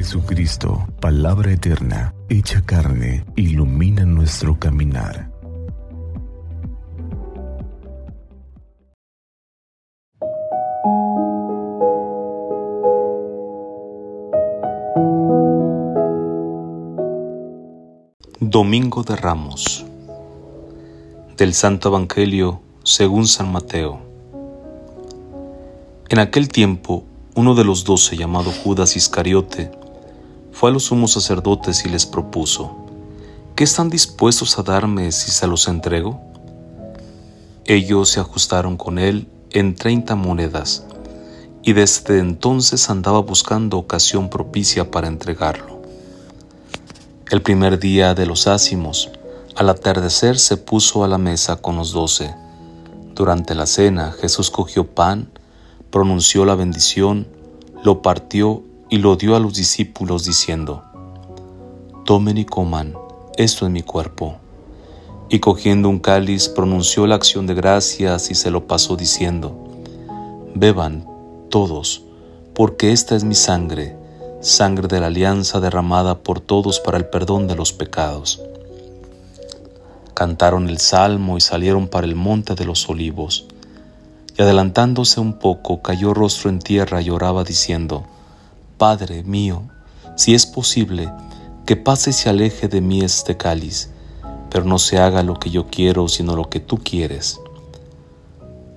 Jesucristo, palabra eterna, hecha carne, ilumina nuestro caminar. Domingo de Ramos del Santo Evangelio según San Mateo. En aquel tiempo, uno de los doce, llamado Judas Iscariote, fue a los sumos sacerdotes y les propuso, ¿qué están dispuestos a darme si se los entrego? Ellos se ajustaron con él en treinta monedas, y desde entonces andaba buscando ocasión propicia para entregarlo. El primer día de los ácimos, al atardecer se puso a la mesa con los doce. Durante la cena Jesús cogió pan, pronunció la bendición, lo partió y lo dio a los discípulos diciendo, Tomen y coman, esto es mi cuerpo. Y cogiendo un cáliz pronunció la acción de gracias y se lo pasó diciendo, Beban todos, porque esta es mi sangre, sangre de la alianza derramada por todos para el perdón de los pecados. Cantaron el salmo y salieron para el monte de los olivos. Y adelantándose un poco, cayó rostro en tierra y oraba diciendo, Padre mío, si es posible, que pase y se aleje de mí este cáliz, pero no se haga lo que yo quiero, sino lo que tú quieres.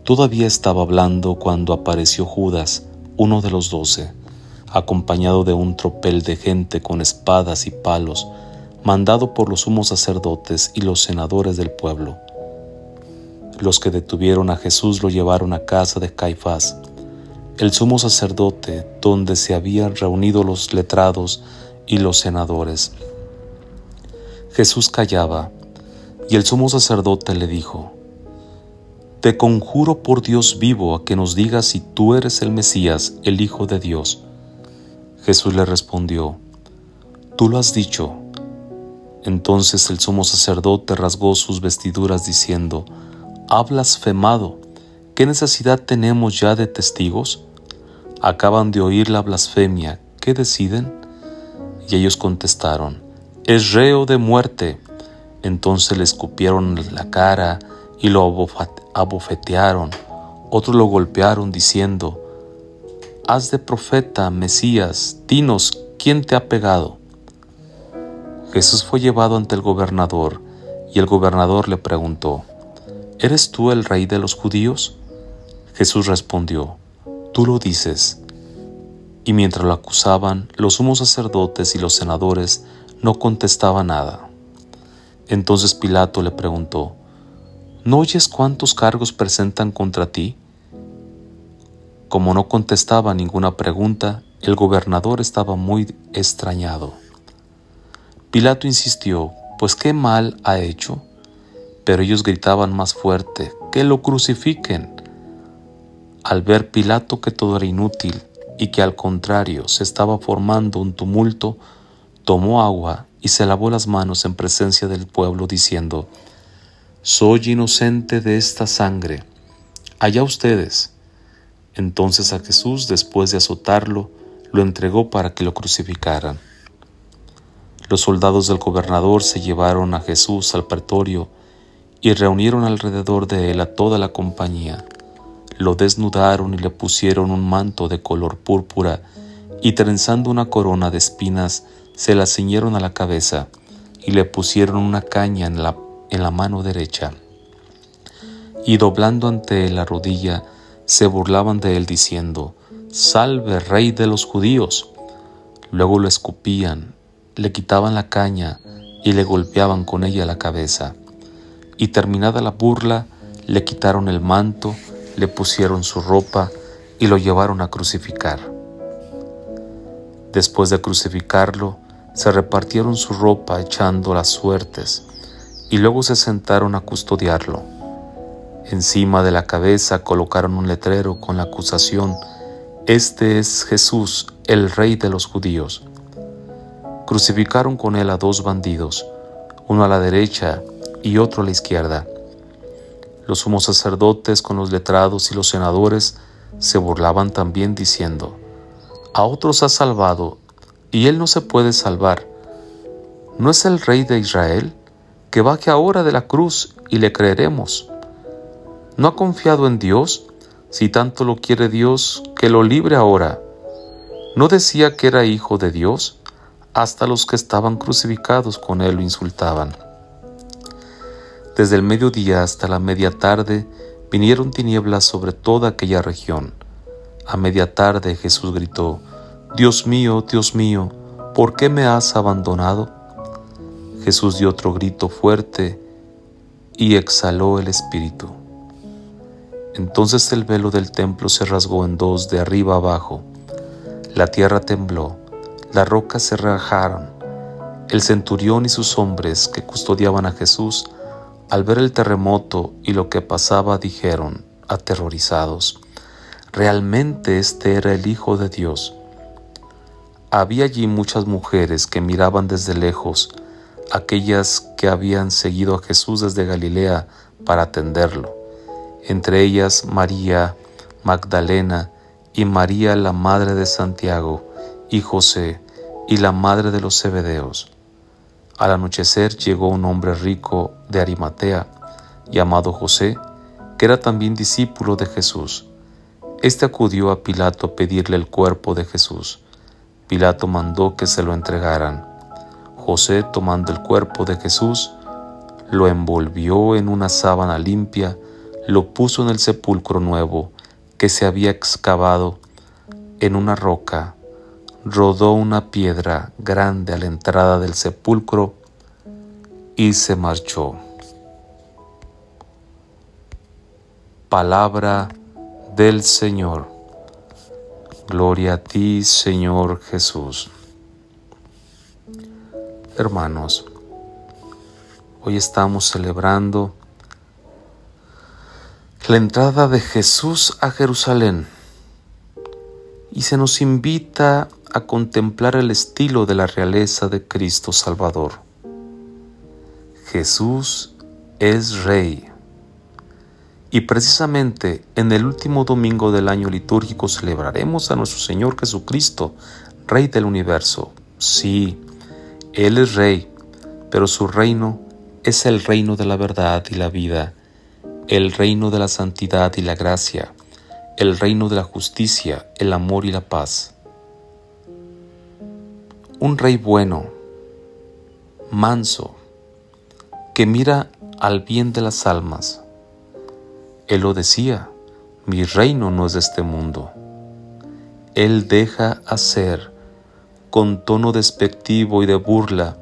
Todavía estaba hablando cuando apareció Judas, uno de los doce, acompañado de un tropel de gente con espadas y palos, mandado por los sumos sacerdotes y los senadores del pueblo. Los que detuvieron a Jesús lo llevaron a casa de Caifás, el sumo sacerdote donde se habían reunido los letrados y los senadores. Jesús callaba, y el sumo sacerdote le dijo, Te conjuro por Dios vivo a que nos digas si tú eres el Mesías, el Hijo de Dios. Jesús le respondió, Tú lo has dicho. Entonces el sumo sacerdote rasgó sus vestiduras diciendo, Ha blasfemado. ¿Qué necesidad tenemos ya de testigos? Acaban de oír la blasfemia. ¿Qué deciden? Y ellos contestaron, Es reo de muerte. Entonces le escupieron la cara y lo abofetearon. Otros lo golpearon diciendo, Haz de profeta, Mesías, dinos, ¿quién te ha pegado? Jesús fue llevado ante el gobernador, y el gobernador le preguntó, ¿Eres tú el rey de los judíos? Jesús respondió, Tú lo dices. Y mientras lo acusaban, los sumos sacerdotes y los senadores no contestaban nada. Entonces Pilato le preguntó, ¿No oyes cuántos cargos presentan contra ti? Como no contestaba ninguna pregunta, el gobernador estaba muy extrañado. Pilato insistió, pues qué mal ha hecho. Pero ellos gritaban más fuerte, que lo crucifiquen. Al ver Pilato que todo era inútil y que al contrario se estaba formando un tumulto, tomó agua y se lavó las manos en presencia del pueblo diciendo, Soy inocente de esta sangre. Allá ustedes. Entonces a Jesús, después de azotarlo, lo entregó para que lo crucificaran. Los soldados del gobernador se llevaron a Jesús al pretorio y reunieron alrededor de él a toda la compañía lo desnudaron y le pusieron un manto de color púrpura y trenzando una corona de espinas se la ciñeron a la cabeza y le pusieron una caña en la, en la mano derecha. Y doblando ante él la rodilla, se burlaban de él diciendo, Salve, rey de los judíos. Luego lo escupían, le quitaban la caña y le golpeaban con ella la cabeza. Y terminada la burla, le quitaron el manto le pusieron su ropa y lo llevaron a crucificar. Después de crucificarlo, se repartieron su ropa echando las suertes y luego se sentaron a custodiarlo. Encima de la cabeza colocaron un letrero con la acusación, Este es Jesús, el rey de los judíos. Crucificaron con él a dos bandidos, uno a la derecha y otro a la izquierda. Los sumos sacerdotes con los letrados y los senadores se burlaban también diciendo, a otros ha salvado, y él no se puede salvar. ¿No es el rey de Israel? Que baje ahora de la cruz y le creeremos. ¿No ha confiado en Dios? Si tanto lo quiere Dios, que lo libre ahora. ¿No decía que era hijo de Dios? Hasta los que estaban crucificados con él lo insultaban. Desde el mediodía hasta la media tarde vinieron tinieblas sobre toda aquella región. A media tarde Jesús gritó, Dios mío, Dios mío, ¿por qué me has abandonado? Jesús dio otro grito fuerte y exhaló el espíritu. Entonces el velo del templo se rasgó en dos de arriba abajo. La tierra tembló, las rocas se rajaron. El centurión y sus hombres que custodiaban a Jesús al ver el terremoto y lo que pasaba, dijeron, aterrorizados, realmente este era el Hijo de Dios. Había allí muchas mujeres que miraban desde lejos, aquellas que habían seguido a Jesús desde Galilea para atenderlo, entre ellas María Magdalena y María la madre de Santiago y José y la madre de los Zebedeos. Al anochecer llegó un hombre rico de Arimatea, llamado José, que era también discípulo de Jesús. Este acudió a Pilato a pedirle el cuerpo de Jesús. Pilato mandó que se lo entregaran. José, tomando el cuerpo de Jesús, lo envolvió en una sábana limpia, lo puso en el sepulcro nuevo que se había excavado en una roca rodó una piedra grande a la entrada del sepulcro y se marchó. Palabra del Señor. Gloria a ti, Señor Jesús. Hermanos, hoy estamos celebrando la entrada de Jesús a Jerusalén y se nos invita a contemplar el estilo de la realeza de Cristo Salvador. Jesús es Rey. Y precisamente en el último domingo del año litúrgico celebraremos a nuestro Señor Jesucristo, Rey del universo. Sí, Él es Rey, pero su reino es el reino de la verdad y la vida, el reino de la santidad y la gracia, el reino de la justicia, el amor y la paz un rey bueno, manso, que mira al bien de las almas. Él lo decía, mi reino no es de este mundo. Él deja hacer, con tono despectivo y de burla,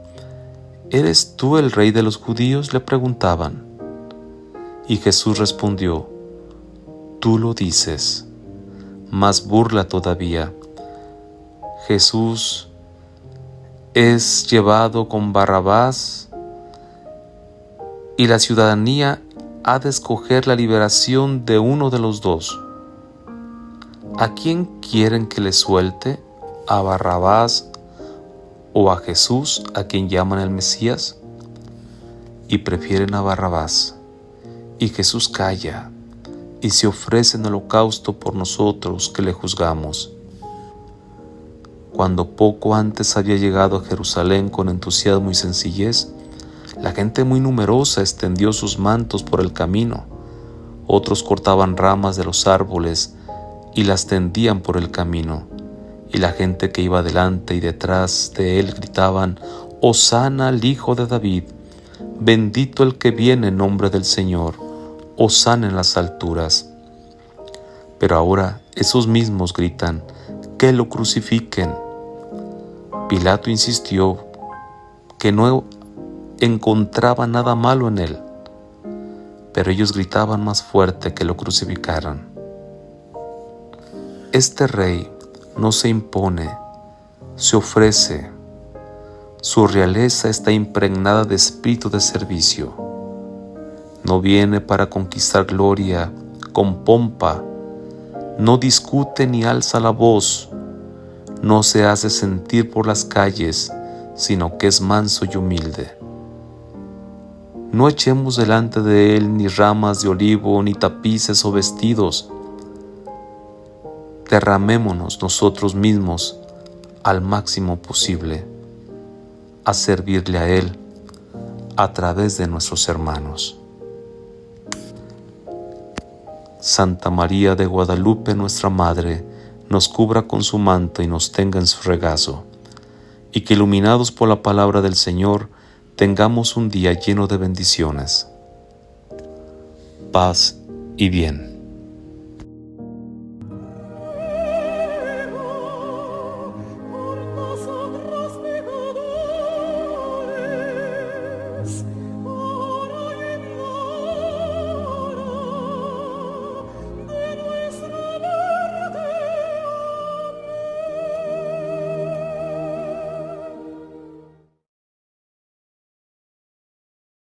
¿Eres tú el rey de los judíos? le preguntaban. Y Jesús respondió, Tú lo dices. Más burla todavía. Jesús es llevado con Barrabás y la ciudadanía ha de escoger la liberación de uno de los dos. ¿A quién quieren que le suelte? ¿A Barrabás o a Jesús, a quien llaman el Mesías? Y prefieren a Barrabás. Y Jesús calla y se ofrece en holocausto por nosotros que le juzgamos cuando poco antes había llegado a Jerusalén con entusiasmo y sencillez, la gente muy numerosa extendió sus mantos por el camino. Otros cortaban ramas de los árboles y las tendían por el camino. Y la gente que iba delante y detrás de él gritaban, Hosana al Hijo de David, bendito el que viene en nombre del Señor, Hosana en las alturas. Pero ahora esos mismos gritan, que lo crucifiquen. Pilato insistió que no encontraba nada malo en él, pero ellos gritaban más fuerte que lo crucificaran. Este rey no se impone, se ofrece. Su realeza está impregnada de espíritu de servicio. No viene para conquistar gloria con pompa, no discute ni alza la voz, no se hace sentir por las calles, sino que es manso y humilde. No echemos delante de él ni ramas de olivo, ni tapices o vestidos. Derramémonos nosotros mismos al máximo posible a servirle a Él a través de nuestros hermanos. Santa María de Guadalupe, nuestra Madre, nos cubra con su manto y nos tenga en su regazo, y que iluminados por la palabra del Señor, tengamos un día lleno de bendiciones. Paz y bien.